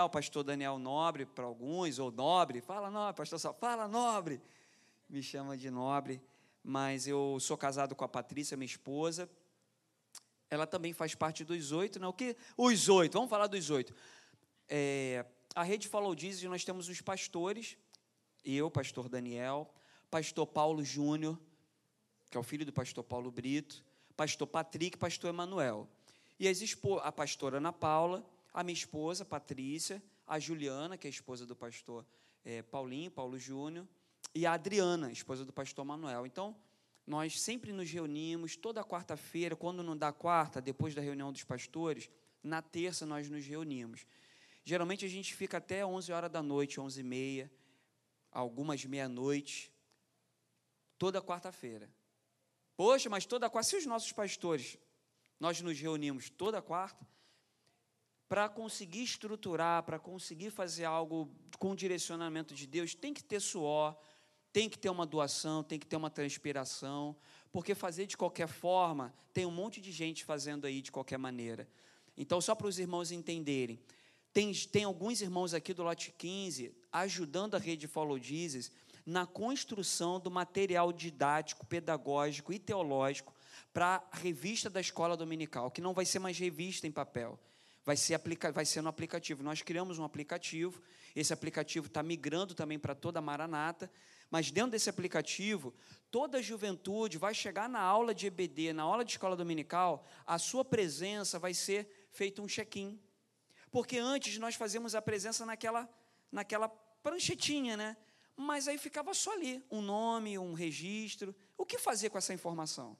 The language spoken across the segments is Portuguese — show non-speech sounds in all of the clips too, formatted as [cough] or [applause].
o pastor Daniel Nobre para alguns, ou Nobre, fala Nobre, pastor só, fala Nobre, me chama de Nobre, mas eu sou casado com a Patrícia, minha esposa, ela também faz parte dos oito, não? Né? O que? Os oito, vamos falar dos oito. É, a Rede Follow Jesus, nós temos os pastores, eu, pastor Daniel, pastor Paulo Júnior, que é o filho do pastor Paulo Brito, pastor Patrick, pastor Emanuel. E a pastora Ana Paula, a minha esposa, Patrícia, a Juliana, que é a esposa do pastor é, Paulinho, Paulo Júnior, e a Adriana, esposa do pastor Manuel. Então, nós sempre nos reunimos, toda quarta-feira, quando não dá quarta, depois da reunião dos pastores, na terça nós nos reunimos. Geralmente a gente fica até 11 horas da noite, 11 e meia, algumas meia-noite, toda quarta-feira. Poxa, mas toda quarta, se os nossos pastores, nós nos reunimos toda quarta, para conseguir estruturar, para conseguir fazer algo com o direcionamento de Deus, tem que ter suor, tem que ter uma doação, tem que ter uma transpiração, porque fazer de qualquer forma, tem um monte de gente fazendo aí de qualquer maneira. Então, só para os irmãos entenderem, tem, tem alguns irmãos aqui do lote 15 ajudando a rede Follow Jesus na construção do material didático, pedagógico e teológico para a revista da escola dominical, que não vai ser mais revista em papel, vai ser, aplica, vai ser no aplicativo. Nós criamos um aplicativo, esse aplicativo está migrando também para toda a Maranata, mas dentro desse aplicativo, toda a juventude vai chegar na aula de EBD, na aula de escola dominical, a sua presença vai ser feito um check-in. Porque antes nós fazíamos a presença naquela, naquela pranchetinha, né? Mas aí ficava só ali, um nome, um registro. O que fazer com essa informação?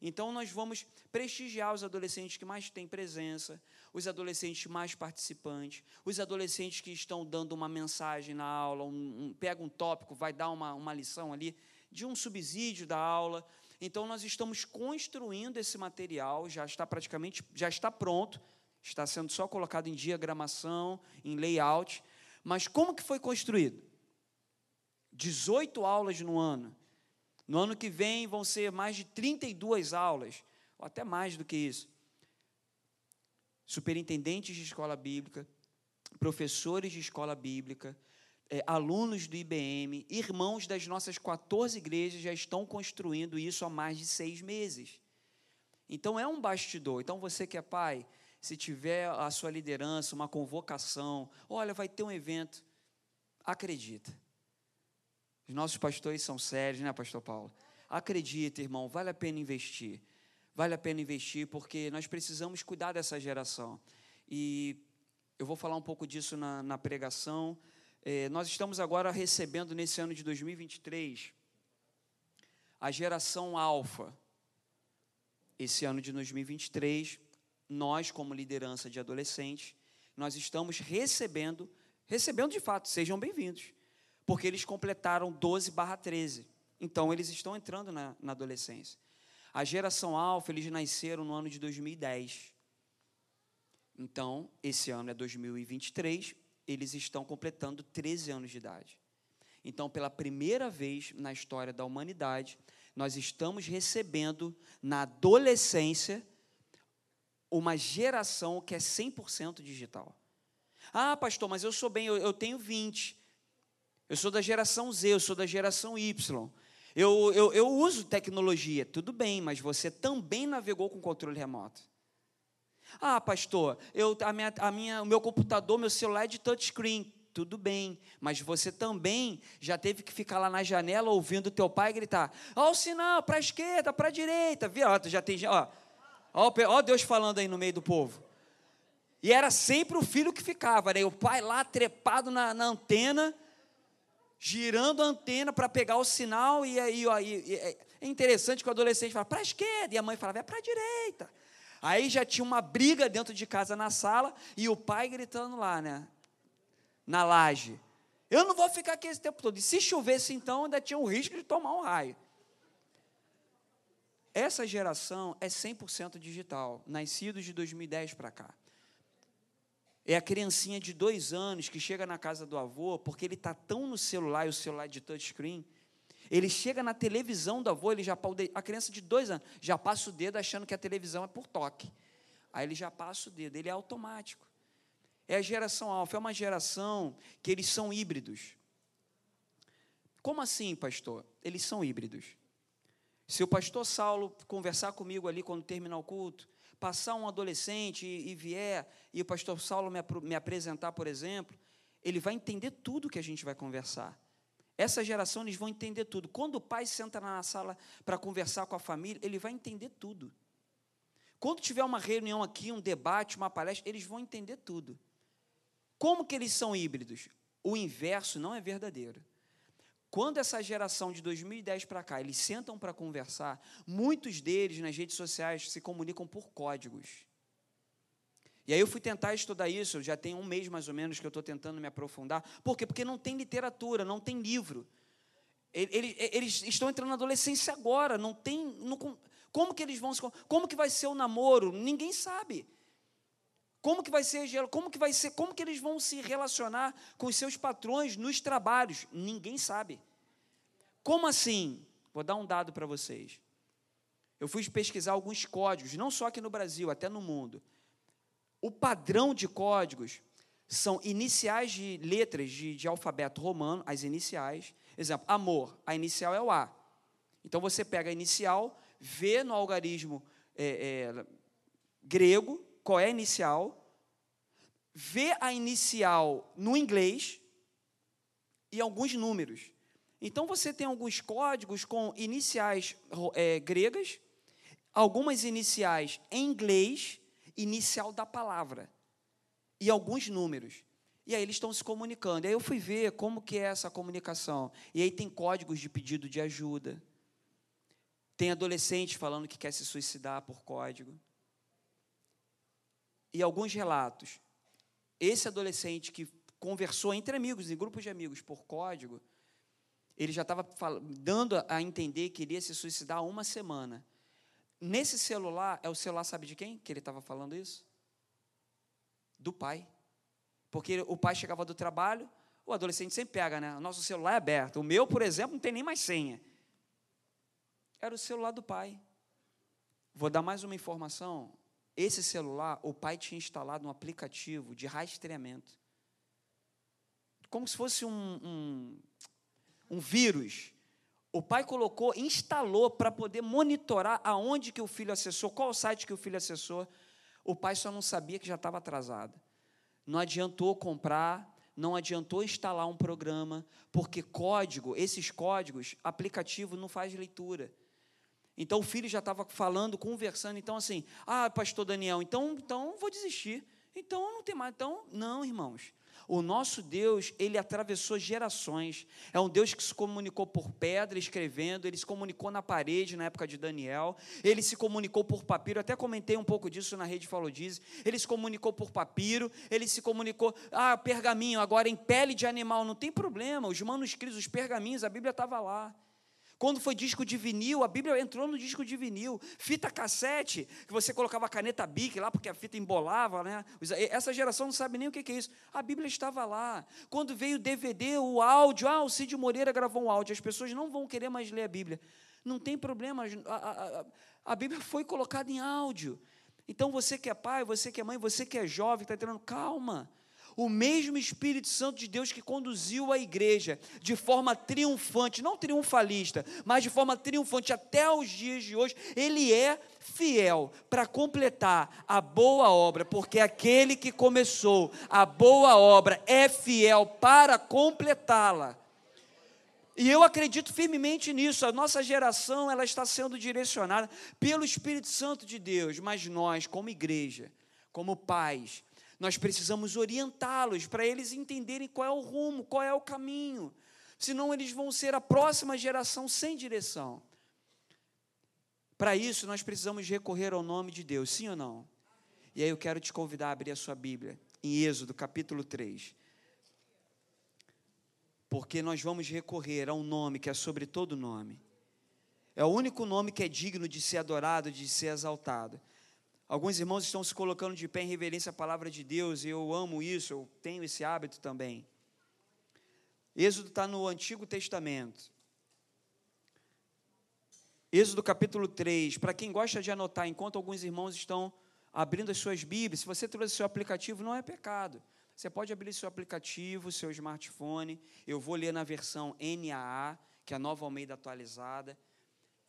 Então, nós vamos prestigiar os adolescentes que mais têm presença, os adolescentes mais participantes, os adolescentes que estão dando uma mensagem na aula, um, um, pega um tópico, vai dar uma, uma lição ali, de um subsídio da aula. Então, nós estamos construindo esse material, já está praticamente, já está pronto, está sendo só colocado em diagramação, em layout. Mas como que foi construído? 18 aulas no ano no ano que vem vão ser mais de 32 aulas, ou até mais do que isso. Superintendentes de escola bíblica, professores de escola bíblica, é, alunos do IBM, irmãos das nossas 14 igrejas já estão construindo isso há mais de seis meses. Então é um bastidor. Então você que é pai, se tiver a sua liderança, uma convocação, olha, vai ter um evento, acredita. Os nossos pastores são sérios, né, pastor Paulo? Acredita, irmão, vale a pena investir. Vale a pena investir porque nós precisamos cuidar dessa geração. E eu vou falar um pouco disso na, na pregação. É, nós estamos agora recebendo, nesse ano de 2023, a geração alfa. Esse ano de 2023, nós, como liderança de adolescentes, nós estamos recebendo, recebendo de fato, sejam bem-vindos porque eles completaram 12 barra 13. Então, eles estão entrando na, na adolescência. A geração alfa, eles nasceram no ano de 2010. Então, esse ano é 2023, eles estão completando 13 anos de idade. Então, pela primeira vez na história da humanidade, nós estamos recebendo na adolescência uma geração que é 100% digital. Ah, pastor, mas eu sou bem, eu, eu tenho 20. Eu sou da geração Z, eu sou da geração Y. Eu, eu, eu uso tecnologia, tudo bem, mas você também navegou com controle remoto. Ah, pastor, eu, a minha, a minha, o meu computador, meu celular é de touchscreen. Tudo bem, mas você também já teve que ficar lá na janela ouvindo teu pai gritar: ó, o sinal, para a esquerda, para a direita. Viu? Ó, já tem. Ó, ó, ó Deus falando aí no meio do povo. E era sempre o filho que ficava, né? o pai lá trepado na, na antena girando a antena para pegar o sinal, e aí ó, e, e, é interessante que o adolescente fala para a esquerda, e a mãe falava é para a direita. Aí já tinha uma briga dentro de casa na sala, e o pai gritando lá, né? Na laje. Eu não vou ficar aqui esse tempo todo. E se chovesse então, ainda tinha o risco de tomar um raio. Essa geração é 100% digital, nascidos de 2010 para cá. É a criancinha de dois anos que chega na casa do avô, porque ele está tão no celular, e o celular de touchscreen, ele chega na televisão do avô, ele já a criança de dois anos já passa o dedo achando que a televisão é por toque. Aí ele já passa o dedo, ele é automático. é a geração alfa, é uma geração que eles são híbridos. Como assim, pastor? Eles são híbridos. Se o pastor Saulo conversar comigo ali quando terminar o culto, passar um adolescente e, vier, e o pastor Saulo me, me apresentar, por exemplo, ele vai entender tudo que a gente vai conversar. Essa geração, eles vão entender tudo. Quando o pai senta na sala para conversar com a família, ele vai entender tudo. Quando tiver uma reunião aqui, um debate, uma palestra, eles vão entender tudo. Como que eles são híbridos? O inverso não é verdadeiro. Quando essa geração de 2010 para cá, eles sentam para conversar, muitos deles nas redes sociais se comunicam por códigos. E aí eu fui tentar estudar isso, já tem um mês mais ou menos que eu estou tentando me aprofundar. Por quê? Porque não tem literatura, não tem livro. Eles, eles estão entrando na adolescência agora, não tem. Não, como que eles vão se. Como que vai ser o namoro? Ninguém sabe. Como que vai ser, como que vai ser, como que eles vão se relacionar com os seus patrões nos trabalhos? Ninguém sabe. Como assim? Vou dar um dado para vocês. Eu fui pesquisar alguns códigos, não só aqui no Brasil, até no mundo. O padrão de códigos são iniciais de letras de, de alfabeto romano, as iniciais. Exemplo, amor, a inicial é o A. Então você pega a inicial, vê no algarismo é, é, grego, qual é a inicial, vê a inicial no inglês e alguns números. Então você tem alguns códigos com iniciais é, gregas, algumas iniciais em inglês, inicial da palavra, e alguns números. E aí eles estão se comunicando. Aí eu fui ver como que é essa comunicação. E aí tem códigos de pedido de ajuda. Tem adolescente falando que quer se suicidar por código e alguns relatos. Esse adolescente que conversou entre amigos, em grupos de amigos, por código, ele já estava dando a entender que iria se suicidar há uma semana. Nesse celular, é o celular, sabe de quem que ele estava falando isso? Do pai. Porque o pai chegava do trabalho, o adolescente sempre pega, né? O nosso celular é aberto. O meu, por exemplo, não tem nem mais senha. Era o celular do pai. Vou dar mais uma informação. Esse celular, o pai tinha instalado um aplicativo de rastreamento. Como se fosse um, um, um vírus. O pai colocou, instalou para poder monitorar aonde que o filho acessou, qual site que o filho acessou. O pai só não sabia que já estava atrasado. Não adiantou comprar, não adiantou instalar um programa, porque código, esses códigos, aplicativo não faz leitura. Então o filho já estava falando, conversando, então assim, ah, pastor Daniel, então, então vou desistir. Então não tem mais. Então, não, irmãos. O nosso Deus, ele atravessou gerações. É um Deus que se comunicou por pedra, escrevendo, ele se comunicou na parede na época de Daniel, ele se comunicou por papiro, até comentei um pouco disso na rede Falou Diz. Ele se comunicou por papiro, ele se comunicou, ah, pergaminho, agora em pele de animal, não tem problema, os manuscritos, os pergaminhos, a Bíblia estava lá. Quando foi disco de vinil, a Bíblia entrou no disco de vinil. Fita cassete, que você colocava a caneta bic lá, porque a fita embolava, né? Essa geração não sabe nem o que é isso. A Bíblia estava lá. Quando veio o DVD, o áudio, ah, o Cid Moreira gravou um áudio, as pessoas não vão querer mais ler a Bíblia. Não tem problema, a, a, a Bíblia foi colocada em áudio. Então você que é pai, você que é mãe, você que é jovem, está entrando, calma o mesmo Espírito Santo de Deus que conduziu a igreja de forma triunfante, não triunfalista, mas de forma triunfante até os dias de hoje, ele é fiel para completar a boa obra, porque aquele que começou a boa obra é fiel para completá-la. E eu acredito firmemente nisso. A nossa geração ela está sendo direcionada pelo Espírito Santo de Deus, mas nós, como igreja, como pais, nós precisamos orientá-los para eles entenderem qual é o rumo, qual é o caminho. Senão eles vão ser a próxima geração sem direção. Para isso, nós precisamos recorrer ao nome de Deus, sim ou não? E aí eu quero te convidar a abrir a sua Bíblia, em Êxodo, capítulo 3. Porque nós vamos recorrer a um nome que é sobre todo nome. É o único nome que é digno de ser adorado, de ser exaltado. Alguns irmãos estão se colocando de pé em reverência à palavra de Deus, e eu amo isso, eu tenho esse hábito também. Êxodo está no Antigo Testamento. Êxodo capítulo 3. Para quem gosta de anotar, enquanto alguns irmãos estão abrindo as suas Bíblias, se você trouxe seu aplicativo, não é pecado. Você pode abrir seu aplicativo, seu smartphone. Eu vou ler na versão NAA, que é a nova Almeida atualizada.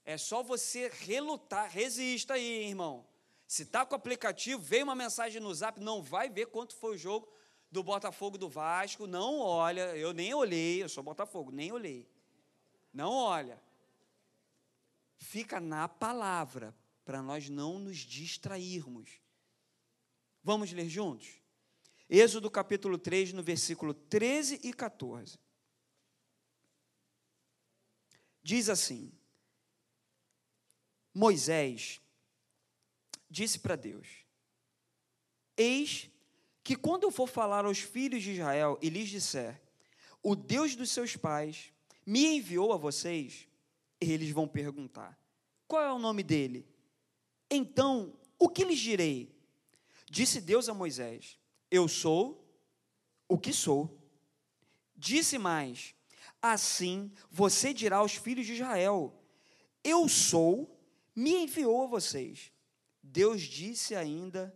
É só você relutar, resista aí, irmão. Se está com o aplicativo, veio uma mensagem no zap, não vai ver quanto foi o jogo do Botafogo do Vasco, não olha, eu nem olhei, eu sou Botafogo, nem olhei. Não olha. Fica na palavra, para nós não nos distrairmos. Vamos ler juntos? Êxodo capítulo 3, no versículo 13 e 14. Diz assim: Moisés disse para Deus: Eis que quando eu for falar aos filhos de Israel e lhes disser: O Deus dos seus pais me enviou a vocês, eles vão perguntar: Qual é o nome dele? Então, o que lhes direi? Disse Deus a Moisés: Eu sou o que sou. Disse mais: Assim você dirá aos filhos de Israel: Eu sou, me enviou a vocês. Deus disse ainda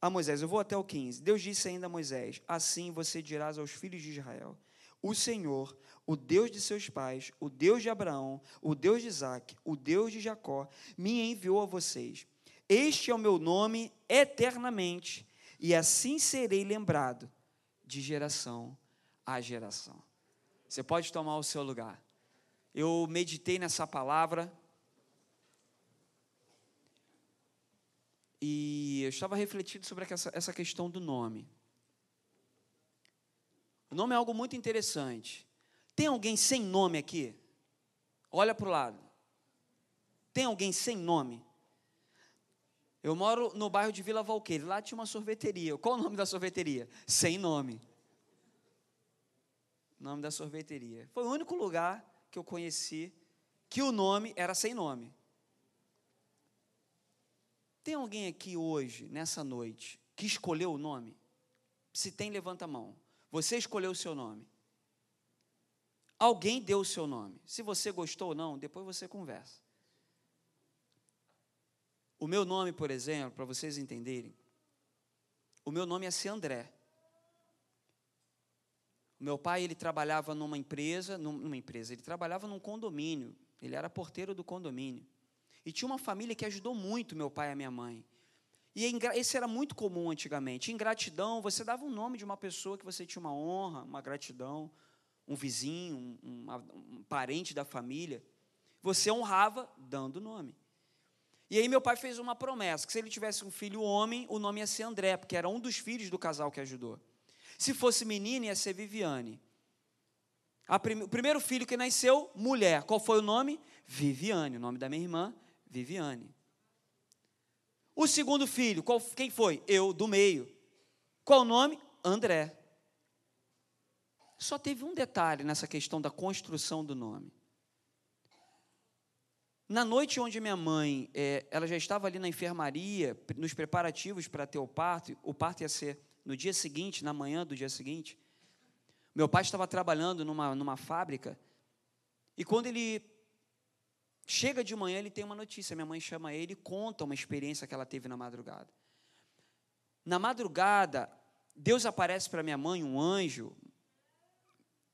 a Moisés, eu vou até o 15. Deus disse ainda a Moisés: Assim você dirás aos filhos de Israel: O Senhor, o Deus de seus pais, o Deus de Abraão, o Deus de Isaac, o Deus de Jacó, me enviou a vocês. Este é o meu nome eternamente, e assim serei lembrado de geração a geração. Você pode tomar o seu lugar. Eu meditei nessa palavra E eu estava refletindo sobre essa, questão do nome. O nome é algo muito interessante. Tem alguém sem nome aqui? Olha para o lado. Tem alguém sem nome? Eu moro no bairro de Vila Valqueire. Lá tinha uma sorveteria. Qual o nome da sorveteria? Sem nome. Nome da sorveteria. Foi o único lugar que eu conheci que o nome era sem nome. Tem alguém aqui hoje, nessa noite, que escolheu o nome? Se tem, levanta a mão. Você escolheu o seu nome. Alguém deu o seu nome. Se você gostou ou não, depois você conversa. O meu nome, por exemplo, para vocês entenderem, o meu nome é ser André. O meu pai, ele trabalhava numa empresa, numa empresa, ele trabalhava num condomínio, ele era porteiro do condomínio. E tinha uma família que ajudou muito meu pai e a minha mãe. E esse era muito comum antigamente. Em gratidão, você dava um nome de uma pessoa que você tinha uma honra, uma gratidão, um vizinho, um, um, um parente da família. Você honrava dando o nome. E aí meu pai fez uma promessa, que se ele tivesse um filho homem, o nome ia ser André, porque era um dos filhos do casal que ajudou. Se fosse menina, ia ser Viviane. O primeiro filho que nasceu, mulher. Qual foi o nome? Viviane, o nome da minha irmã, Viviane. O segundo filho, qual, quem foi? Eu, do meio. Qual o nome? André. Só teve um detalhe nessa questão da construção do nome. Na noite onde minha mãe, é, ela já estava ali na enfermaria, nos preparativos para ter o parto, o parto ia ser no dia seguinte, na manhã do dia seguinte. Meu pai estava trabalhando numa, numa fábrica, e quando ele Chega de manhã, ele tem uma notícia. Minha mãe chama ele e conta uma experiência que ela teve na madrugada. Na madrugada, Deus aparece para minha mãe, um anjo.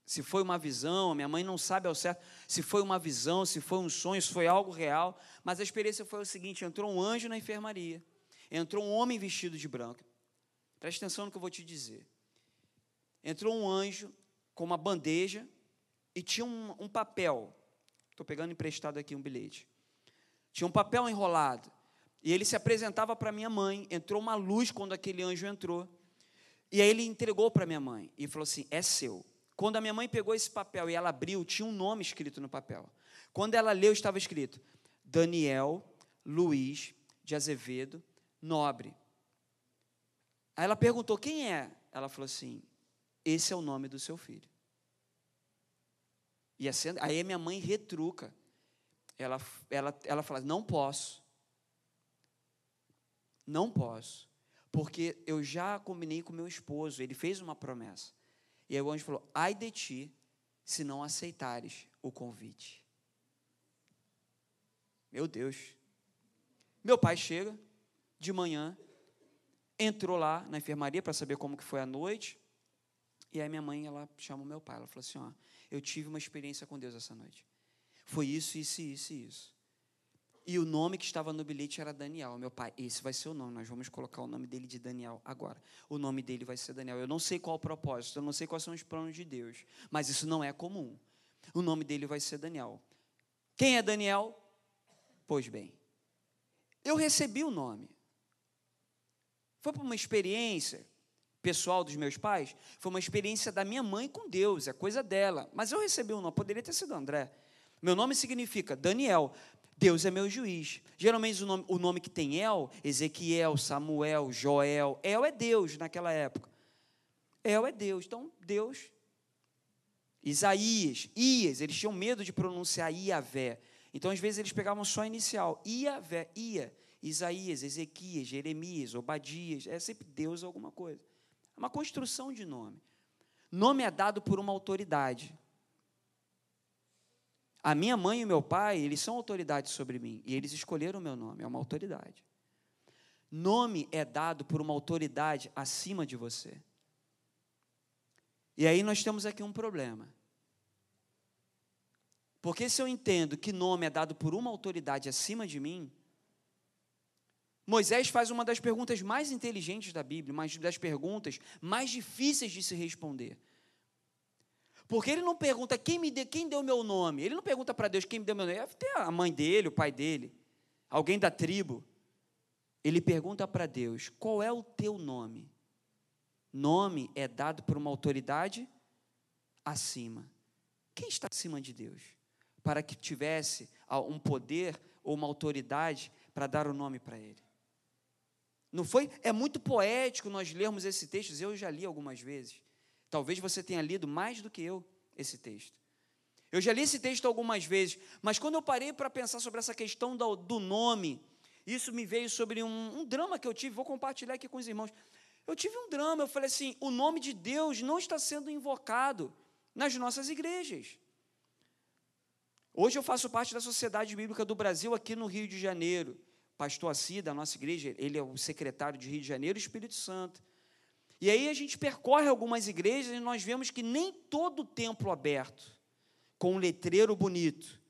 Se foi uma visão, minha mãe não sabe ao certo se foi uma visão, se foi um sonho, se foi algo real. Mas a experiência foi o seguinte: entrou um anjo na enfermaria, entrou um homem vestido de branco. Preste atenção no que eu vou te dizer. Entrou um anjo com uma bandeja e tinha um, um papel Estou pegando emprestado aqui um bilhete. Tinha um papel enrolado. E ele se apresentava para minha mãe. Entrou uma luz quando aquele anjo entrou. E aí ele entregou para minha mãe e falou assim: é seu. Quando a minha mãe pegou esse papel e ela abriu, tinha um nome escrito no papel. Quando ela leu, estava escrito: Daniel Luiz de Azevedo Nobre. Aí ela perguntou: quem é? Ela falou assim: esse é o nome do seu filho. E assim, aí minha mãe retruca. Ela, ela, ela fala: não posso. Não posso. Porque eu já combinei com meu esposo, ele fez uma promessa. E aí o anjo falou: ai de ti, se não aceitares o convite. Meu Deus. Meu pai chega de manhã, entrou lá na enfermaria para saber como que foi a noite. E aí minha mãe, ela chama o meu pai, ela falou assim, ó, eu tive uma experiência com Deus essa noite. Foi isso, isso, isso e isso. E o nome que estava no bilhete era Daniel. Meu pai, esse vai ser o nome, nós vamos colocar o nome dele de Daniel agora. O nome dele vai ser Daniel. Eu não sei qual o propósito, eu não sei quais são os planos de Deus, mas isso não é comum. O nome dele vai ser Daniel. Quem é Daniel? Pois bem, eu recebi o nome. Foi por uma experiência pessoal dos meus pais, foi uma experiência da minha mãe com Deus, é coisa dela. Mas eu recebi o nome, poderia ter sido André. Meu nome significa Daniel. Deus é meu juiz. Geralmente o nome, o nome que tem El, Ezequiel, Samuel, Joel. El é Deus naquela época. El é Deus. Então, Deus. Isaías, Ias, eles tinham medo de pronunciar Iavé. Então, às vezes, eles pegavam só a inicial. Iavé, Ia. Isaías, Ezequias, Jeremias, Obadias. É sempre Deus alguma coisa. Uma construção de nome. Nome é dado por uma autoridade. A minha mãe e meu pai, eles são autoridades sobre mim. E eles escolheram o meu nome, é uma autoridade. Nome é dado por uma autoridade acima de você. E aí nós temos aqui um problema. Porque se eu entendo que nome é dado por uma autoridade acima de mim, Moisés faz uma das perguntas mais inteligentes da Bíblia, uma das perguntas mais difíceis de se responder. Porque ele não pergunta quem me deu, quem deu meu nome. Ele não pergunta para Deus quem me deu meu nome. Ter a mãe dele, o pai dele, alguém da tribo. Ele pergunta para Deus: qual é o teu nome? Nome é dado por uma autoridade acima. Quem está acima de Deus? Para que tivesse um poder ou uma autoridade para dar o nome para ele. Não foi? É muito poético nós lermos esse texto, eu já li algumas vezes. Talvez você tenha lido mais do que eu esse texto. Eu já li esse texto algumas vezes, mas quando eu parei para pensar sobre essa questão do, nome, isso me veio sobre um, um, drama que eu tive, vou compartilhar aqui com os irmãos. Eu tive um drama, eu falei assim: o nome de Deus não está sendo invocado nas nossas igrejas. Hoje eu faço parte da Sociedade Bíblica do Brasil aqui no Rio de Janeiro. Pastor Assi, da nossa igreja, ele é o secretário de Rio de Janeiro e Espírito Santo. E aí a gente percorre algumas igrejas e nós vemos que nem todo templo aberto, com um letreiro bonito,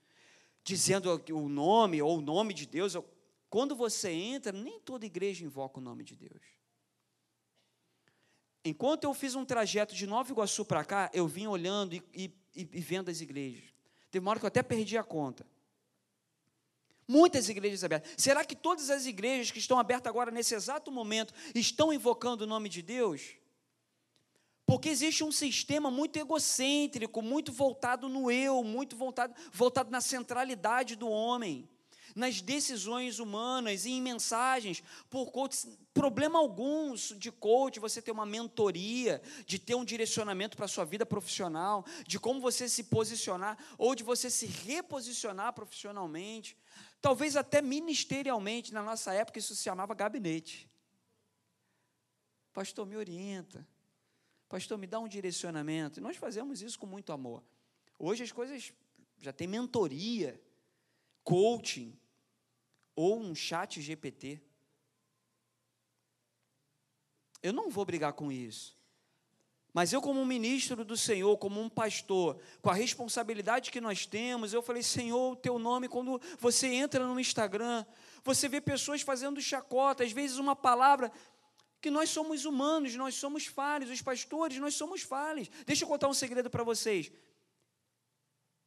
dizendo o nome ou o nome de Deus, quando você entra, nem toda igreja invoca o nome de Deus. Enquanto eu fiz um trajeto de Nova Iguaçu para cá, eu vim olhando e, e, e vendo as igrejas. Teve uma hora que eu até perdi a conta. Muitas igrejas abertas. Será que todas as igrejas que estão abertas agora, nesse exato momento, estão invocando o nome de Deus? Porque existe um sistema muito egocêntrico, muito voltado no eu, muito voltado, voltado na centralidade do homem, nas decisões humanas e em mensagens. Por coach, problema algum de coach, você ter uma mentoria, de ter um direcionamento para a sua vida profissional, de como você se posicionar, ou de você se reposicionar profissionalmente. Talvez até ministerialmente, na nossa época, isso se chamava gabinete. Pastor, me orienta. Pastor, me dá um direcionamento. E nós fazemos isso com muito amor. Hoje as coisas já tem mentoria, coaching, ou um chat GPT. Eu não vou brigar com isso. Mas eu, como um ministro do Senhor, como um pastor, com a responsabilidade que nós temos, eu falei: Senhor, o teu nome, quando você entra no Instagram, você vê pessoas fazendo chacota, às vezes uma palavra que nós somos humanos, nós somos falhos, os pastores, nós somos falhos. Deixa eu contar um segredo para vocês.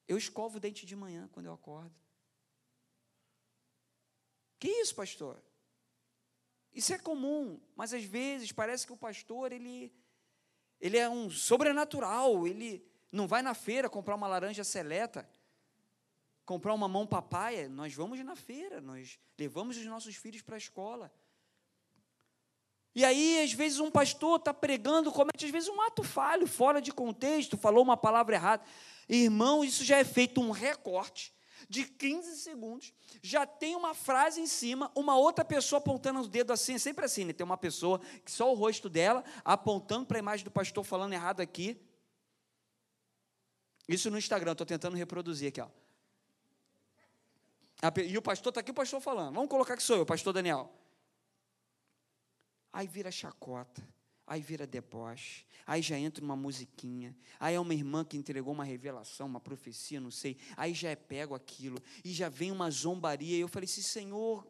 Eu escovo o dente de manhã quando eu acordo. Que isso, pastor? Isso é comum, mas às vezes parece que o pastor, ele ele é um sobrenatural, ele não vai na feira comprar uma laranja seleta, comprar uma mão papaya, nós vamos na feira, nós levamos os nossos filhos para a escola. E aí, às vezes, um pastor está pregando, comete às vezes um ato falho, fora de contexto, falou uma palavra errada. Irmão, isso já é feito um recorte de 15 segundos, já tem uma frase em cima, uma outra pessoa apontando o dedo assim, é sempre assim, né? Tem uma pessoa que só o rosto dela apontando para a imagem do pastor falando errado aqui. Isso no Instagram, estou tentando reproduzir aqui, ó. E o pastor está aqui, o pastor falando. Vamos colocar que sou eu, pastor Daniel. Aí vira chacota, aí vira deboche, aí já entra uma musiquinha, aí é uma irmã que entregou uma revelação, uma profecia, não sei, aí já é pego aquilo, e já vem uma zombaria, e eu falei assim, Senhor,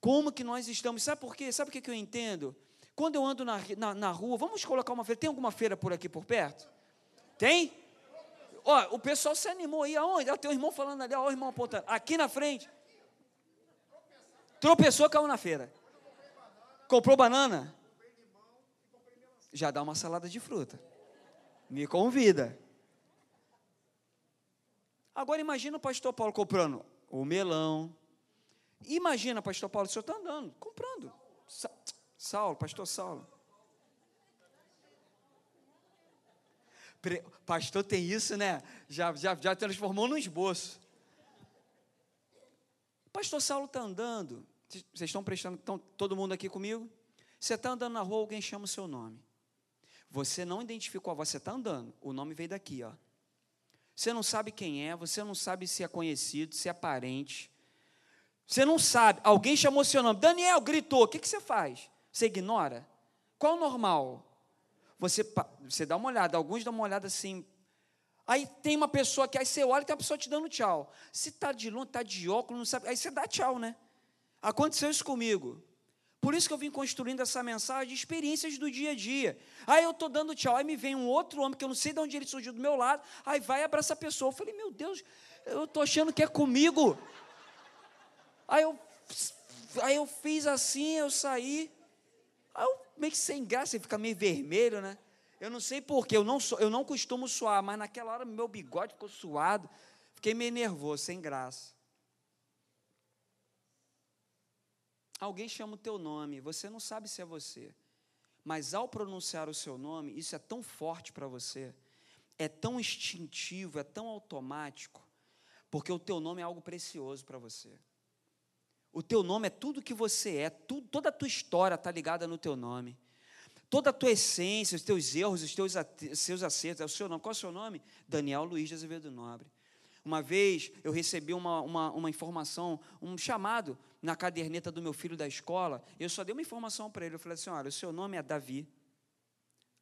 como que nós estamos, sabe por quê? Sabe o que, eu entendo? Quando eu ando na, na, na rua, vamos colocar uma feira, tem alguma feira por aqui por perto? Tem? Ó, o pessoal se animou aí, aonde? Olha, tem um irmão falando ali, ó, o irmão apontando, aqui na frente, tropeçou, caiu na feira, comprou banana, já dá uma salada de fruta. Me convida. Agora imagina o pastor Paulo comprando o melão. Imagina, pastor Paulo, o senhor está andando, comprando. Sa Saulo, pastor Saulo. Pre pastor tem isso, né? Já, já, já transformou num esboço. Pastor Saulo está andando. Vocês estão prestando, todo mundo aqui comigo? Você está andando na rua, alguém chama o seu nome. Você não identificou você está andando. O nome veio daqui, ó. Você não sabe quem é, você não sabe se é conhecido, se é parente. Você não sabe. Alguém chamou seu nome. Daniel gritou. O que, que você faz? Você ignora? Qual o normal? Você, você dá uma olhada. Alguns dão uma olhada assim. Aí tem uma pessoa que aí você olha e tem uma pessoa te dando tchau. Se está de longe, está de óculos, não sabe. Aí você dá tchau, né? Aconteceu isso comigo. Por isso que eu vim construindo essa mensagem experiências do dia a dia. Aí eu estou dando tchau, aí me vem um outro homem que eu não sei de onde ele surgiu do meu lado, aí vai abraça a pessoa. Eu falei, meu Deus, eu estou achando que é comigo. Aí eu, aí eu fiz assim, eu saí. Aí eu meio que sem graça, fica meio vermelho, né? Eu não sei porquê, eu não, sou, eu não costumo suar, mas naquela hora meu bigode ficou suado, fiquei meio nervoso, sem graça. Alguém chama o teu nome, você não sabe se é você. Mas ao pronunciar o seu nome, isso é tão forte para você, é tão instintivo, é tão automático, porque o teu nome é algo precioso para você. O teu nome é tudo que você é, toda a tua história está ligada no teu nome. Toda a tua essência, os teus erros, os teus seus acertos, é o seu nome. Qual é o seu nome? Daniel Luiz de Azevedo Nobre. Uma vez eu recebi uma, uma, uma informação, um chamado na caderneta do meu filho da escola. Eu só dei uma informação para ele. Eu falei assim: olha, o seu nome é Davi,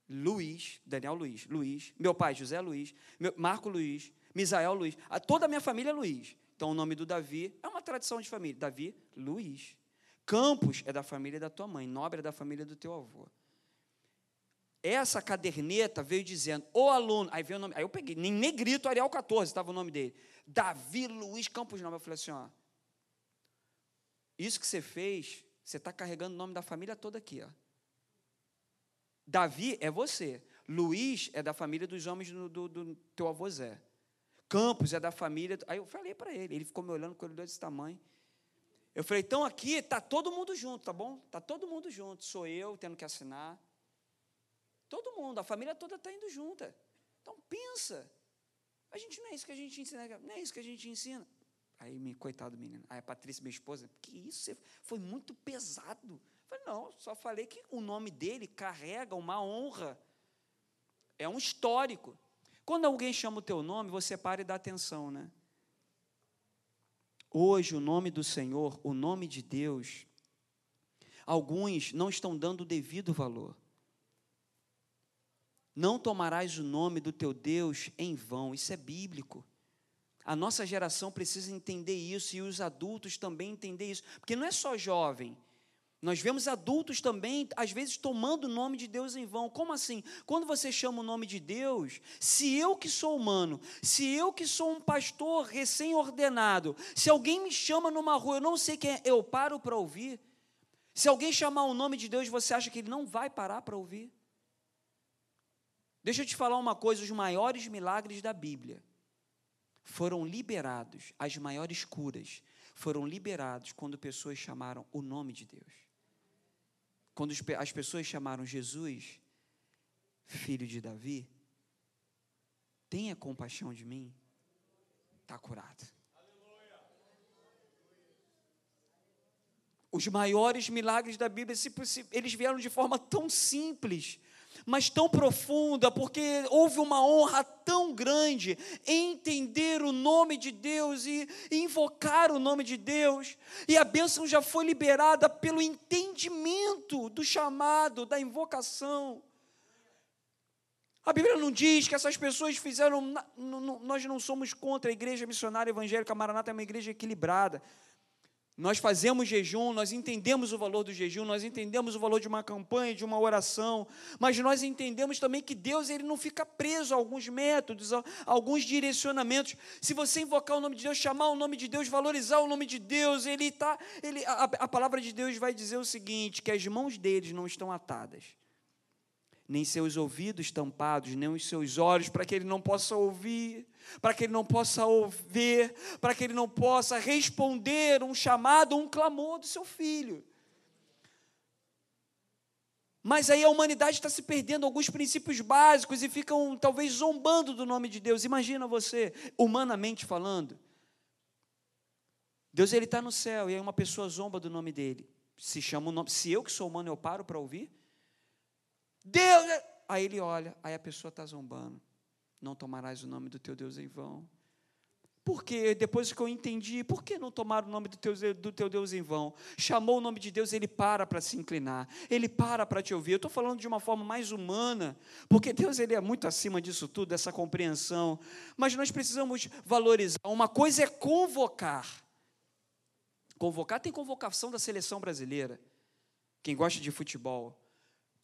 Luiz, Daniel Luiz, Luiz, meu pai José Luiz, meu, Marco Luiz, Misael Luiz, a, toda a minha família é Luiz. Então o nome do Davi é uma tradição de família. Davi Luiz. Campos é da família da tua mãe, Nobre é da família do teu avô. Essa caderneta veio dizendo, o aluno, aí veio o nome, aí eu peguei, em negrito, Arial 14, estava o nome dele. Davi Luiz Campos Nobre. Eu falei assim, ó, isso que você fez, você está carregando o nome da família toda aqui, ó. Davi é você. Luiz é da família dos homens do, do, do teu avô Zé. Campos é da família. Aí eu falei para ele, ele ficou me olhando com ele desse tamanho. Eu falei, então aqui está todo mundo junto, tá bom? Está todo mundo junto. Sou eu tendo que assinar. Todo mundo, a família toda está indo junta. Então pensa. A gente não é isso que a gente ensina, não é isso que a gente ensina. Aí, me, coitado do menino. Aí a Patrícia, minha esposa, que isso? Foi muito pesado. Eu falei, não, só falei que o nome dele carrega uma honra. É um histórico. Quando alguém chama o teu nome, você para e dá atenção, né? Hoje, o nome do Senhor, o nome de Deus, alguns não estão dando o devido valor. Não tomarás o nome do teu Deus em vão, isso é bíblico. A nossa geração precisa entender isso e os adultos também entender isso, porque não é só jovem. Nós vemos adultos também, às vezes, tomando o nome de Deus em vão. Como assim? Quando você chama o nome de Deus, se eu que sou humano, se eu que sou um pastor recém-ordenado, se alguém me chama numa rua, eu não sei quem é, eu paro para ouvir. Se alguém chamar o nome de Deus, você acha que ele não vai parar para ouvir? Deixa eu te falar uma coisa: os maiores milagres da Bíblia foram liberados, as maiores curas foram liberados quando pessoas chamaram o nome de Deus. Quando as pessoas chamaram Jesus, filho de Davi, tenha compaixão de mim, está curado. Os maiores milagres da Bíblia, eles vieram de forma tão simples, mas tão profunda, porque houve uma honra tão grande em entender o nome de Deus e invocar o nome de Deus, e a bênção já foi liberada pelo entendimento do chamado, da invocação. A Bíblia não diz que essas pessoas fizeram. Nós não somos contra a igreja missionária evangélica Maranata, é uma igreja equilibrada. Nós fazemos jejum, nós entendemos o valor do jejum, nós entendemos o valor de uma campanha, de uma oração, mas nós entendemos também que Deus ele não fica preso a alguns métodos, a alguns direcionamentos. Se você invocar o nome de Deus, chamar o nome de Deus, valorizar o nome de Deus, ele tá, ele, a, a palavra de Deus vai dizer o seguinte: que as mãos deles não estão atadas nem seus ouvidos tampados, nem os seus olhos, para que ele não possa ouvir, para que ele não possa ouvir, para que ele não possa responder um chamado, um clamor do seu filho. Mas aí a humanidade está se perdendo alguns princípios básicos e ficam talvez zombando do nome de Deus. Imagina você, humanamente falando. Deus ele está no céu e aí uma pessoa zomba do nome dele. Se chama o nome. Se eu que sou humano eu paro para ouvir, Deus. É- aí ele olha, aí a pessoa está zombando. Não tomarás o nome do teu Deus em vão. Por que, depois que eu entendi, por que não tomar o nome do teu, do teu Deus em vão? Chamou o nome de Deus, ele para para se inclinar, ele para para te ouvir. Eu estou falando de uma forma mais humana, porque Deus ele é muito acima disso tudo, dessa compreensão. Mas nós precisamos valorizar. Uma coisa é convocar. Convocar tem convocação da seleção brasileira. Quem gosta de futebol.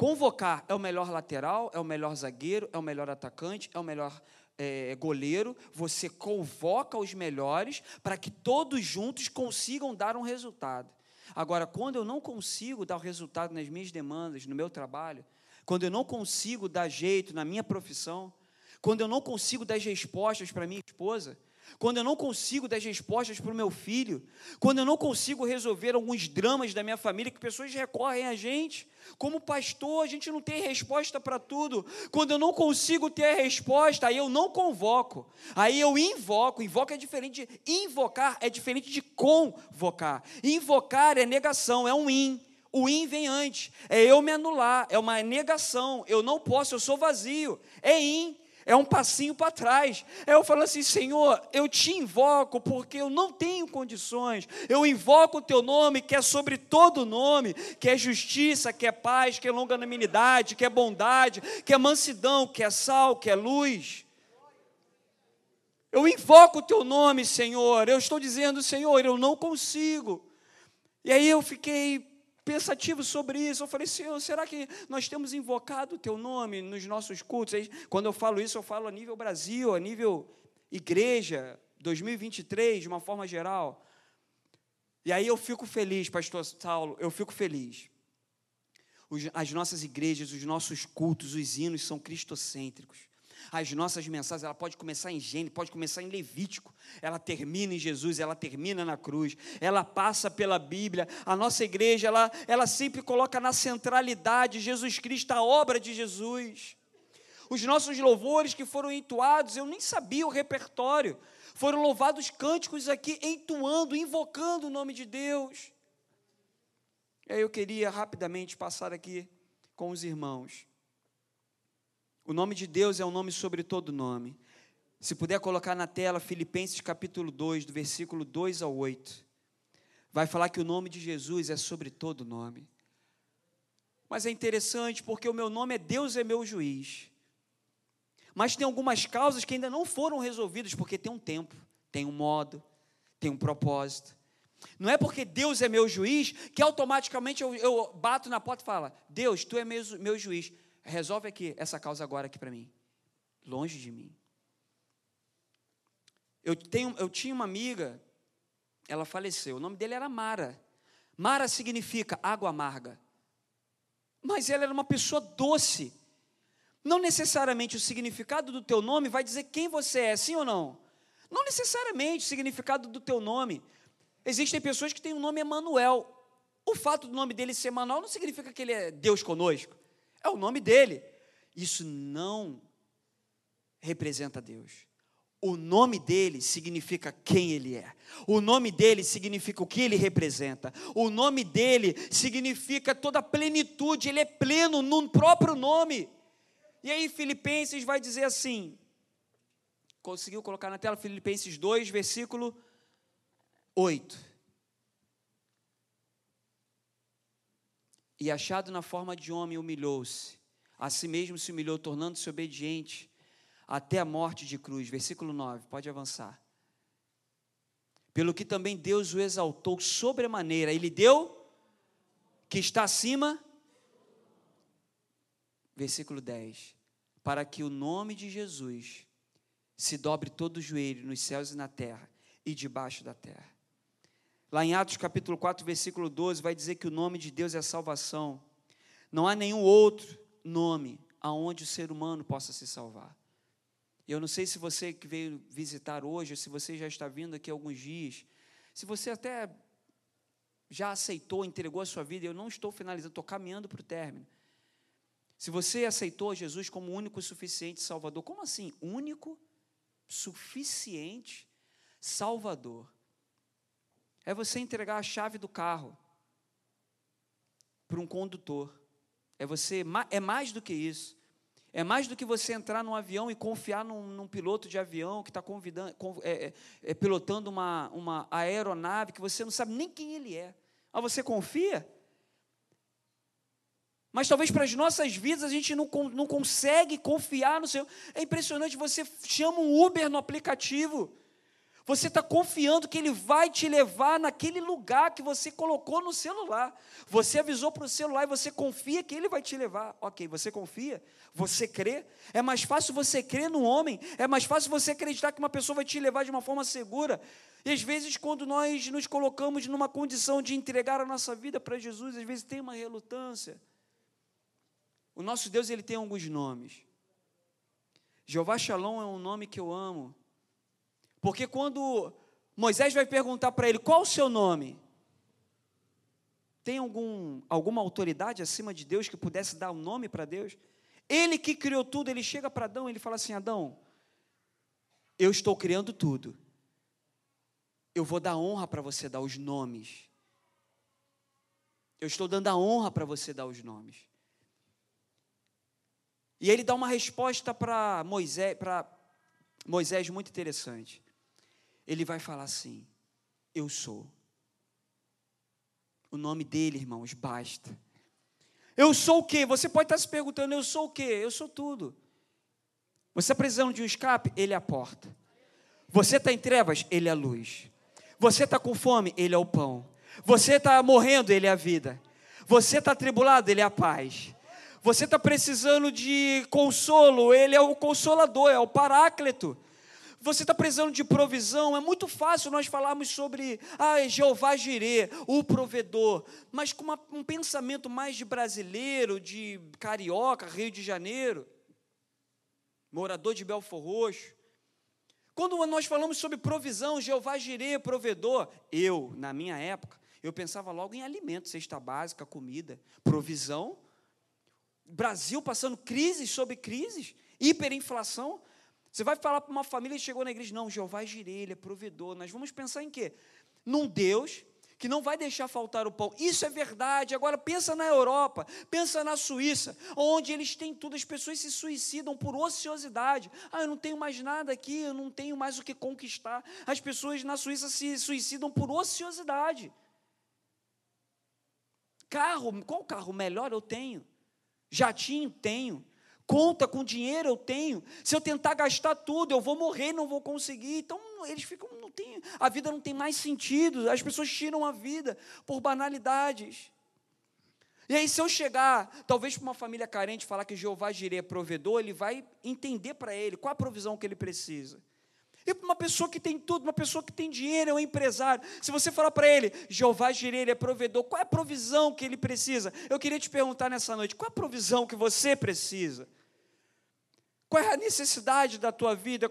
Convocar é o melhor lateral, é o melhor zagueiro, é o melhor atacante, é o melhor é, goleiro. Você convoca os melhores para que todos juntos consigam dar um resultado. Agora, quando eu não consigo dar o resultado nas minhas demandas, no meu trabalho, quando eu não consigo dar jeito na minha profissão, quando eu não consigo dar respostas para minha esposa, quando eu não consigo dar respostas para o meu filho, quando eu não consigo resolver alguns dramas da minha família, que pessoas recorrem a gente, como pastor, a gente não tem resposta para tudo. Quando eu não consigo ter a resposta, aí eu não convoco, aí eu invoco. Invoco é diferente de invocar, é diferente de convocar. Invocar é negação, é um in. O in vem antes, é eu me anular, é uma negação. Eu não posso, eu sou vazio. É in é um passinho para trás. É eu falo assim, Senhor, eu te invoco porque eu não tenho condições. Eu invoco o teu nome, que é sobre todo nome, que é justiça, que é paz, que é longanimidade, que é bondade, que é mansidão, que é sal, que é luz. Eu invoco o teu nome, Senhor. Eu estou dizendo, Senhor, eu não consigo. E aí eu fiquei pensativo sobre isso. Eu falei, Senhor, será que nós temos invocado o teu nome nos nossos cultos? Quando eu falo isso, eu falo a nível Brasil, a nível igreja, 2023, de uma forma geral. E aí eu fico feliz, pastor Saulo, eu fico feliz. As nossas igrejas, os nossos cultos, os hinos são cristocêntricos. As nossas mensagens, ela pode começar em Gênesis, pode começar em Levítico, ela termina em Jesus, ela termina na cruz, ela passa pela Bíblia. A nossa igreja, ela, ela sempre coloca na centralidade Jesus Cristo, a obra de Jesus. Os nossos louvores que foram entoados, eu nem sabia o repertório. Foram louvados cânticos aqui, entoando, invocando o nome de Deus. E aí eu queria rapidamente passar aqui com os irmãos. O nome de Deus é um nome sobre todo nome. Se puder colocar na tela Filipenses capítulo 2, do versículo 2 ao 8. Vai falar que o nome de Jesus é sobre todo nome. Mas é interessante porque o meu nome é Deus é meu juiz. Mas tem algumas causas que ainda não foram resolvidas porque tem um tempo, tem um modo, tem um propósito. Não é porque Deus é meu juiz que automaticamente eu, eu bato na porta e falo: Deus, tu é meu, meu juiz resolve aqui essa causa agora aqui para mim. Longe de mim. Eu, tenho, eu tinha uma amiga, ela faleceu, o nome dele era Mara. Mara significa água amarga. Mas ela era uma pessoa doce. Não necessariamente o significado do teu nome vai dizer quem você é, sim ou não? Não necessariamente o significado do teu nome. Existem pessoas que têm o nome Emanuel. O fato do nome dele ser Emanuel não significa que ele é Deus conosco. É o nome dele. Isso não representa Deus. O nome dele significa quem ele é. O nome dele significa o que ele representa. O nome dele significa toda a plenitude. Ele é pleno no próprio nome. E aí, Filipenses vai dizer assim: conseguiu colocar na tela Filipenses 2, versículo 8. E achado na forma de homem, humilhou-se. A si mesmo se humilhou, tornando-se obediente até a morte de cruz. Versículo 9, pode avançar. Pelo que também Deus o exaltou sobremaneira. Ele deu que está acima. Versículo 10. Para que o nome de Jesus se dobre todo o joelho nos céus e na terra e debaixo da terra Lá em Atos capítulo 4, versículo 12, vai dizer que o nome de Deus é salvação. Não há nenhum outro nome aonde o ser humano possa se salvar. Eu não sei se você que veio visitar hoje, se você já está vindo aqui alguns dias, se você até já aceitou, entregou a sua vida, eu não estou finalizando, estou caminhando para o término. Se você aceitou Jesus como único, suficiente Salvador, como assim? Único, suficiente Salvador é você entregar a chave do carro para um condutor. É você é mais do que isso. É mais do que você entrar num avião e confiar num, num piloto de avião que está é, é, é, pilotando uma, uma aeronave que você não sabe nem quem ele é. Mas você confia? Mas talvez para as nossas vidas a gente não, não consegue confiar no Senhor. É impressionante, você chama um Uber no aplicativo. Você está confiando que Ele vai te levar naquele lugar que você colocou no celular. Você avisou para o celular e você confia que Ele vai te levar. Ok, você confia? Você crê? É mais fácil você crer no homem, é mais fácil você acreditar que uma pessoa vai te levar de uma forma segura. E às vezes, quando nós nos colocamos numa condição de entregar a nossa vida para Jesus, às vezes tem uma relutância. O nosso Deus ele tem alguns nomes. Jeová Shalom é um nome que eu amo. Porque quando Moisés vai perguntar para ele qual o seu nome, tem algum, alguma autoridade acima de Deus que pudesse dar um nome para Deus? Ele que criou tudo, ele chega para Adão e ele fala assim: Adão, eu estou criando tudo. Eu vou dar honra para você dar os nomes. Eu estou dando a honra para você dar os nomes. E ele dá uma resposta para Moisés, para Moisés muito interessante ele vai falar assim: Eu sou. O nome dele, irmãos, basta. Eu sou o quê? Você pode estar se perguntando: Eu sou o quê? Eu sou tudo. Você está precisando de um escape? Ele é a porta. Você está em trevas? Ele é a luz. Você está com fome? Ele é o pão. Você está morrendo? Ele é a vida. Você está tribulado? Ele é a paz. Você está precisando de consolo? Ele é o consolador, é o paráclito. Você está precisando de provisão? É muito fácil nós falarmos sobre ah, Jeová Jirê, o provedor, mas com uma, um pensamento mais de brasileiro, de carioca, Rio de Janeiro, morador de Belfor Roxo. Quando nós falamos sobre provisão, Jeová Jirê, provedor, eu, na minha época, eu pensava logo em alimentos, cesta básica, comida, provisão. Brasil passando crises sobre crises, hiperinflação. Você vai falar para uma família que chegou na igreja, não, Jeová é girei, ele é provedor. Nós vamos pensar em quê? Num Deus que não vai deixar faltar o pão. Isso é verdade. Agora pensa na Europa, pensa na Suíça, onde eles têm tudo, as pessoas se suicidam por ociosidade. Ah, eu não tenho mais nada aqui, eu não tenho mais o que conquistar. As pessoas na Suíça se suicidam por ociosidade. Carro, qual carro melhor eu tenho? Jatinho tenho. Conta com dinheiro eu tenho. Se eu tentar gastar tudo, eu vou morrer, não vou conseguir. Então eles ficam, não tem, a vida não tem mais sentido. As pessoas tiram a vida por banalidades. E aí, se eu chegar, talvez para uma família carente, falar que Jeová Jireh é provedor, ele vai entender para ele qual a provisão que ele precisa. E para uma pessoa que tem tudo, uma pessoa que tem dinheiro, é um empresário, se você falar para ele, Jeová Jireh, é provedor, qual é a provisão que ele precisa? Eu queria te perguntar nessa noite, qual é a provisão que você precisa? Qual é a necessidade da tua vida?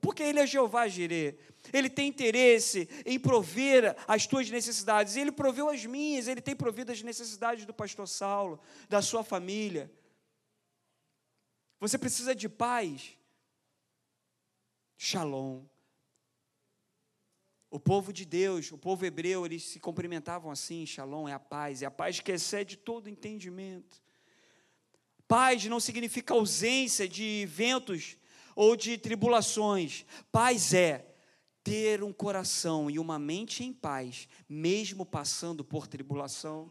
Porque Ele é Jeová Jireh. Ele tem interesse em prover as tuas necessidades. Ele proveu as minhas, ele tem provido as necessidades do pastor Saulo, da sua família. Você precisa de paz. Shalom. O povo de Deus, o povo hebreu, eles se cumprimentavam assim: Shalom é a paz, é a paz que excede todo entendimento. Paz não significa ausência de eventos ou de tribulações. Paz é ter um coração e uma mente em paz, mesmo passando por tribulação.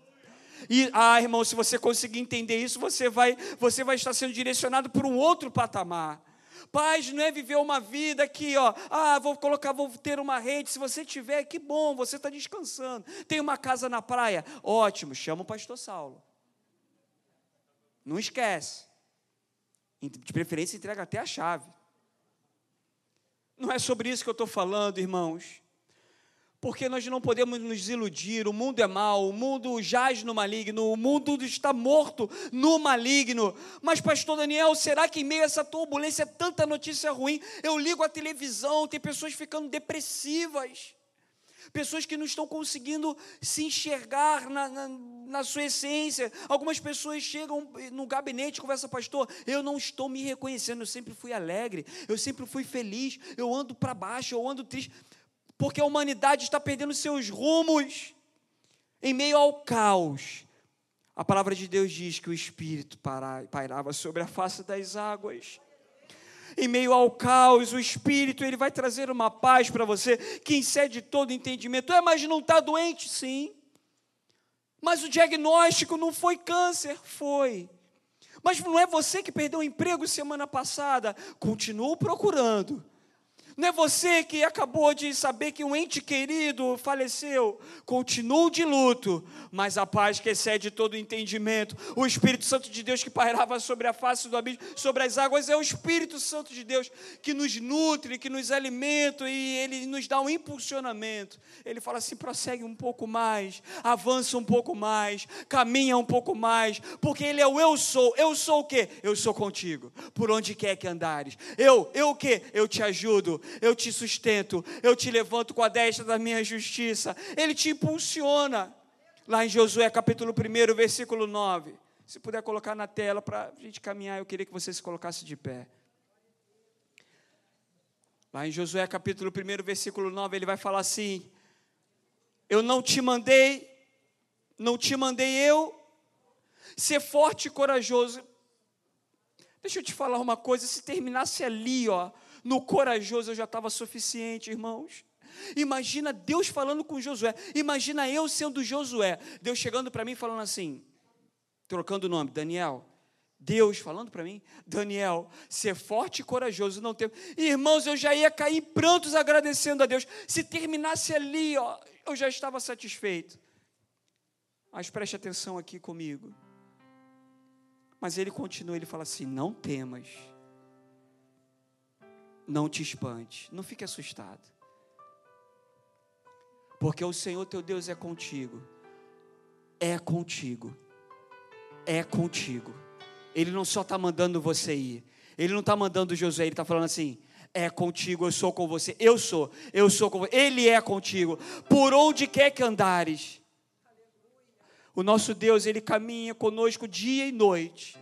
E, ah, irmão, se você conseguir entender isso, você vai, você vai estar sendo direcionado para um outro patamar. Paz não é viver uma vida que, ó, ah, vou colocar, vou ter uma rede. Se você tiver, que bom, você está descansando. Tem uma casa na praia, ótimo, chama o pastor Saulo. Não esquece. De preferência, entrega até a chave. Não é sobre isso que eu estou falando, irmãos. Porque nós não podemos nos iludir, o mundo é mau, o mundo jaz no maligno, o mundo está morto no maligno. Mas, pastor Daniel, será que em meio a essa turbulência, tanta notícia ruim, eu ligo a televisão, tem pessoas ficando depressivas, pessoas que não estão conseguindo se enxergar na, na, na sua essência. Algumas pessoas chegam no gabinete, conversa, pastor, eu não estou me reconhecendo, eu sempre fui alegre, eu sempre fui feliz, eu ando para baixo, eu ando triste porque a humanidade está perdendo seus rumos em meio ao caos. A palavra de Deus diz que o Espírito pairava sobre a face das águas. Em meio ao caos, o Espírito ele vai trazer uma paz para você que excede todo entendimento. É, mas não está doente? Sim. Mas o diagnóstico não foi câncer? Foi. Mas não é você que perdeu o emprego semana passada? Continua procurando não é você que acabou de saber que um ente querido faleceu. Continue de luto, mas a paz que excede todo entendimento, o Espírito Santo de Deus que pairava sobre a face do abismo, sobre as águas, é o Espírito Santo de Deus que nos nutre, que nos alimenta e ele nos dá um impulsionamento. Ele fala assim: prossegue um pouco mais, avança um pouco mais, caminha um pouco mais, porque Ele é o eu sou. Eu sou o quê? Eu sou contigo, por onde quer que andares. Eu, eu o quê? Eu te ajudo eu te sustento, eu te levanto com a destra da minha justiça. Ele te impulsiona. Lá em Josué capítulo 1, versículo 9. Se puder colocar na tela para a gente caminhar, eu queria que você se colocasse de pé. Lá em Josué capítulo 1, versículo 9, ele vai falar assim: Eu não te mandei, não te mandei eu, ser forte e corajoso. Deixa eu te falar uma coisa, se terminasse ali, ó, no corajoso eu já estava suficiente, irmãos. Imagina Deus falando com Josué. Imagina eu sendo Josué. Deus chegando para mim falando assim, trocando o nome, Daniel. Deus falando para mim, Daniel, ser forte e corajoso, não ter. Irmãos, eu já ia cair prantos agradecendo a Deus. Se terminasse ali, ó, eu já estava satisfeito. Mas preste atenção aqui comigo. Mas ele continua, ele fala assim: não temas não te espante, não fique assustado. Porque o Senhor teu Deus é contigo. É contigo. É contigo. Ele não só está mandando você ir. Ele não está mandando Josué, ele está falando assim: é contigo, eu sou com você. Eu sou, eu sou com você. Ele é contigo. Por onde quer que andares. O nosso Deus, ele caminha conosco dia e noite.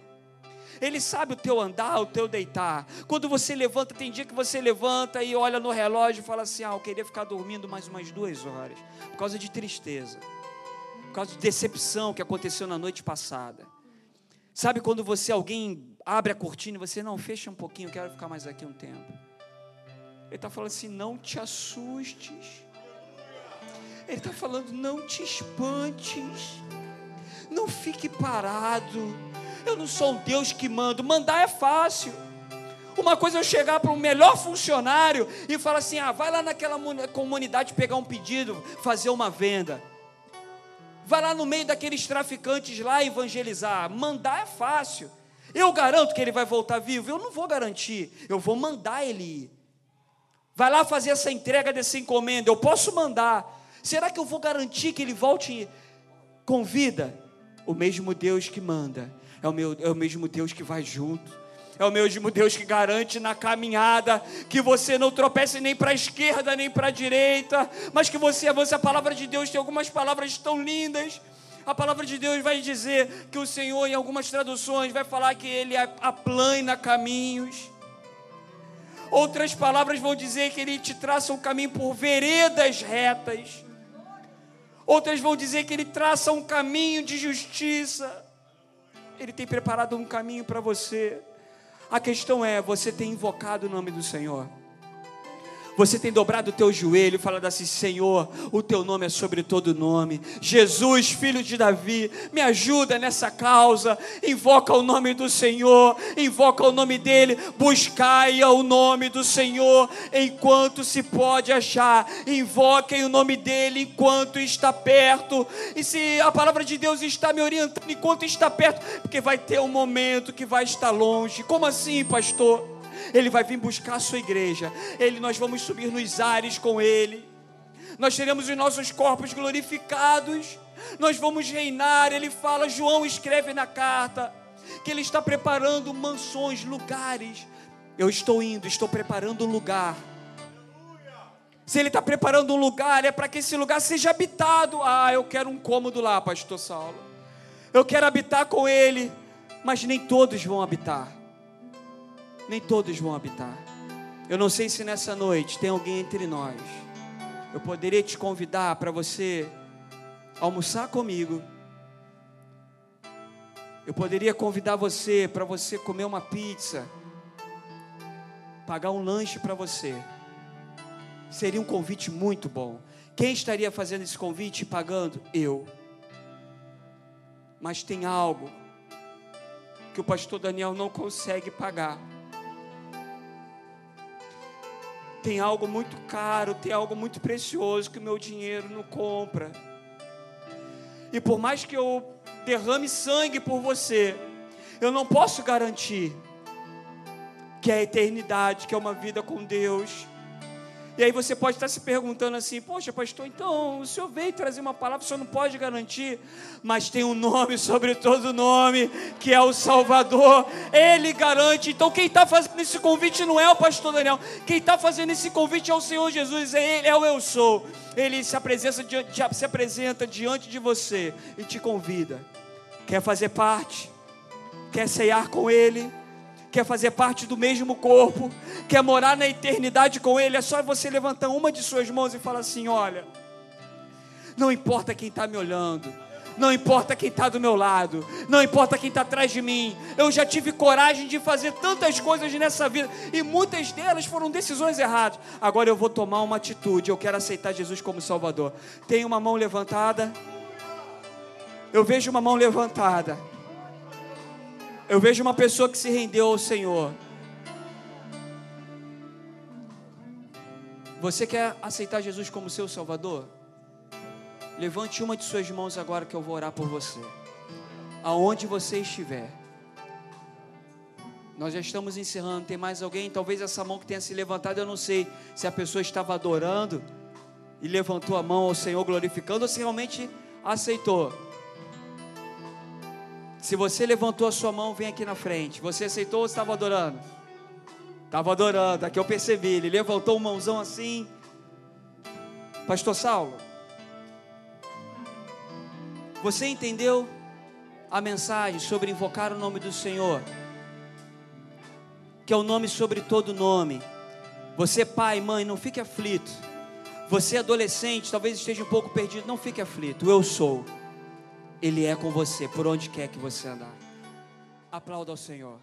Ele sabe o teu andar, o teu deitar. Quando você levanta, tem dia que você levanta e olha no relógio e fala assim: Ah, eu queria ficar dormindo mais umas duas horas, por causa de tristeza, por causa de decepção que aconteceu na noite passada. Sabe quando você, alguém abre a cortina e você, não, fecha um pouquinho, eu quero ficar mais aqui um tempo. Ele está falando assim: não te assustes. Ele está falando: não te espantes. Não fique parado. Eu não sou um Deus que mando. Mandar é fácil. Uma coisa é eu chegar para o melhor funcionário e falar assim: ah, vai lá naquela comunidade pegar um pedido, fazer uma venda. Vai lá no meio daqueles traficantes lá evangelizar. Mandar é fácil. Eu garanto que ele vai voltar vivo? Eu não vou garantir. Eu vou mandar ele ir. Vai lá fazer essa entrega dessa encomenda. Eu posso mandar. Será que eu vou garantir que ele volte com vida? O mesmo Deus que manda é o, meu, é o mesmo Deus que vai junto. É o mesmo Deus que garante na caminhada que você não tropece nem para a esquerda nem para a direita, mas que você avance. A palavra de Deus tem algumas palavras tão lindas. A palavra de Deus vai dizer que o Senhor, em algumas traduções, vai falar que Ele aplana caminhos. Outras palavras vão dizer que Ele te traça um caminho por veredas retas. Outras vão dizer que Ele traça um caminho de justiça. Ele tem preparado um caminho para você. A questão é: você tem invocado o nome do Senhor? Você tem dobrado o teu joelho falado assim: Senhor, o teu nome é sobre todo nome. Jesus, filho de Davi, me ajuda nessa causa. Invoca o nome do Senhor, invoca o nome dele. Buscai o nome do Senhor enquanto se pode achar. Invoquem o nome dele enquanto está perto. E se a palavra de Deus está me orientando enquanto está perto, porque vai ter um momento que vai estar longe. Como assim, pastor? Ele vai vir buscar a sua igreja. Ele, nós vamos subir nos ares com Ele. Nós teremos os nossos corpos glorificados. Nós vamos reinar. Ele fala, João escreve na carta que ele está preparando mansões, lugares. Eu estou indo, estou preparando um lugar. Se ele está preparando um lugar, é para que esse lugar seja habitado. Ah, eu quero um cômodo lá, Pastor Saulo. Eu quero habitar com ele, mas nem todos vão habitar nem todos vão habitar. Eu não sei se nessa noite tem alguém entre nós. Eu poderia te convidar para você almoçar comigo. Eu poderia convidar você para você comer uma pizza, pagar um lanche para você. Seria um convite muito bom. Quem estaria fazendo esse convite e pagando? Eu. Mas tem algo que o pastor Daniel não consegue pagar. Tem algo muito caro, tem algo muito precioso que o meu dinheiro não compra. E por mais que eu derrame sangue por você, eu não posso garantir que é a eternidade, que é uma vida com Deus, e aí você pode estar se perguntando assim: Poxa, pastor, então o senhor veio trazer uma palavra, o senhor não pode garantir, mas tem um nome [laughs] sobre todo nome, que é o Salvador, ele garante. Então quem está fazendo esse convite não é o pastor Daniel, quem está fazendo esse convite é o Senhor Jesus, é Ele, é o Eu Sou. Ele se apresenta, se apresenta diante de você e te convida. Quer fazer parte? Quer ceiar com Ele? Quer fazer parte do mesmo corpo, quer morar na eternidade com Ele, é só você levantar uma de suas mãos e falar assim: olha, não importa quem está me olhando, não importa quem está do meu lado, não importa quem está atrás de mim. Eu já tive coragem de fazer tantas coisas nessa vida e muitas delas foram decisões erradas. Agora eu vou tomar uma atitude. Eu quero aceitar Jesus como Salvador. Tem uma mão levantada. Eu vejo uma mão levantada. Eu vejo uma pessoa que se rendeu ao Senhor. Você quer aceitar Jesus como seu Salvador? Levante uma de suas mãos agora que eu vou orar por você. Aonde você estiver. Nós já estamos encerrando. Tem mais alguém? Talvez essa mão que tenha se levantado, eu não sei se a pessoa estava adorando e levantou a mão ao Senhor glorificando ou se realmente aceitou. Se você levantou a sua mão, vem aqui na frente. Você aceitou ou estava adorando? Estava adorando, aqui eu percebi. Ele levantou uma mãozão assim. Pastor Saulo, você entendeu a mensagem sobre invocar o nome do Senhor? Que é o nome sobre todo nome. Você, pai, mãe, não fique aflito. Você, adolescente, talvez esteja um pouco perdido, não fique aflito. Eu sou. Ele é com você por onde quer que você andar. Aplauda ao Senhor.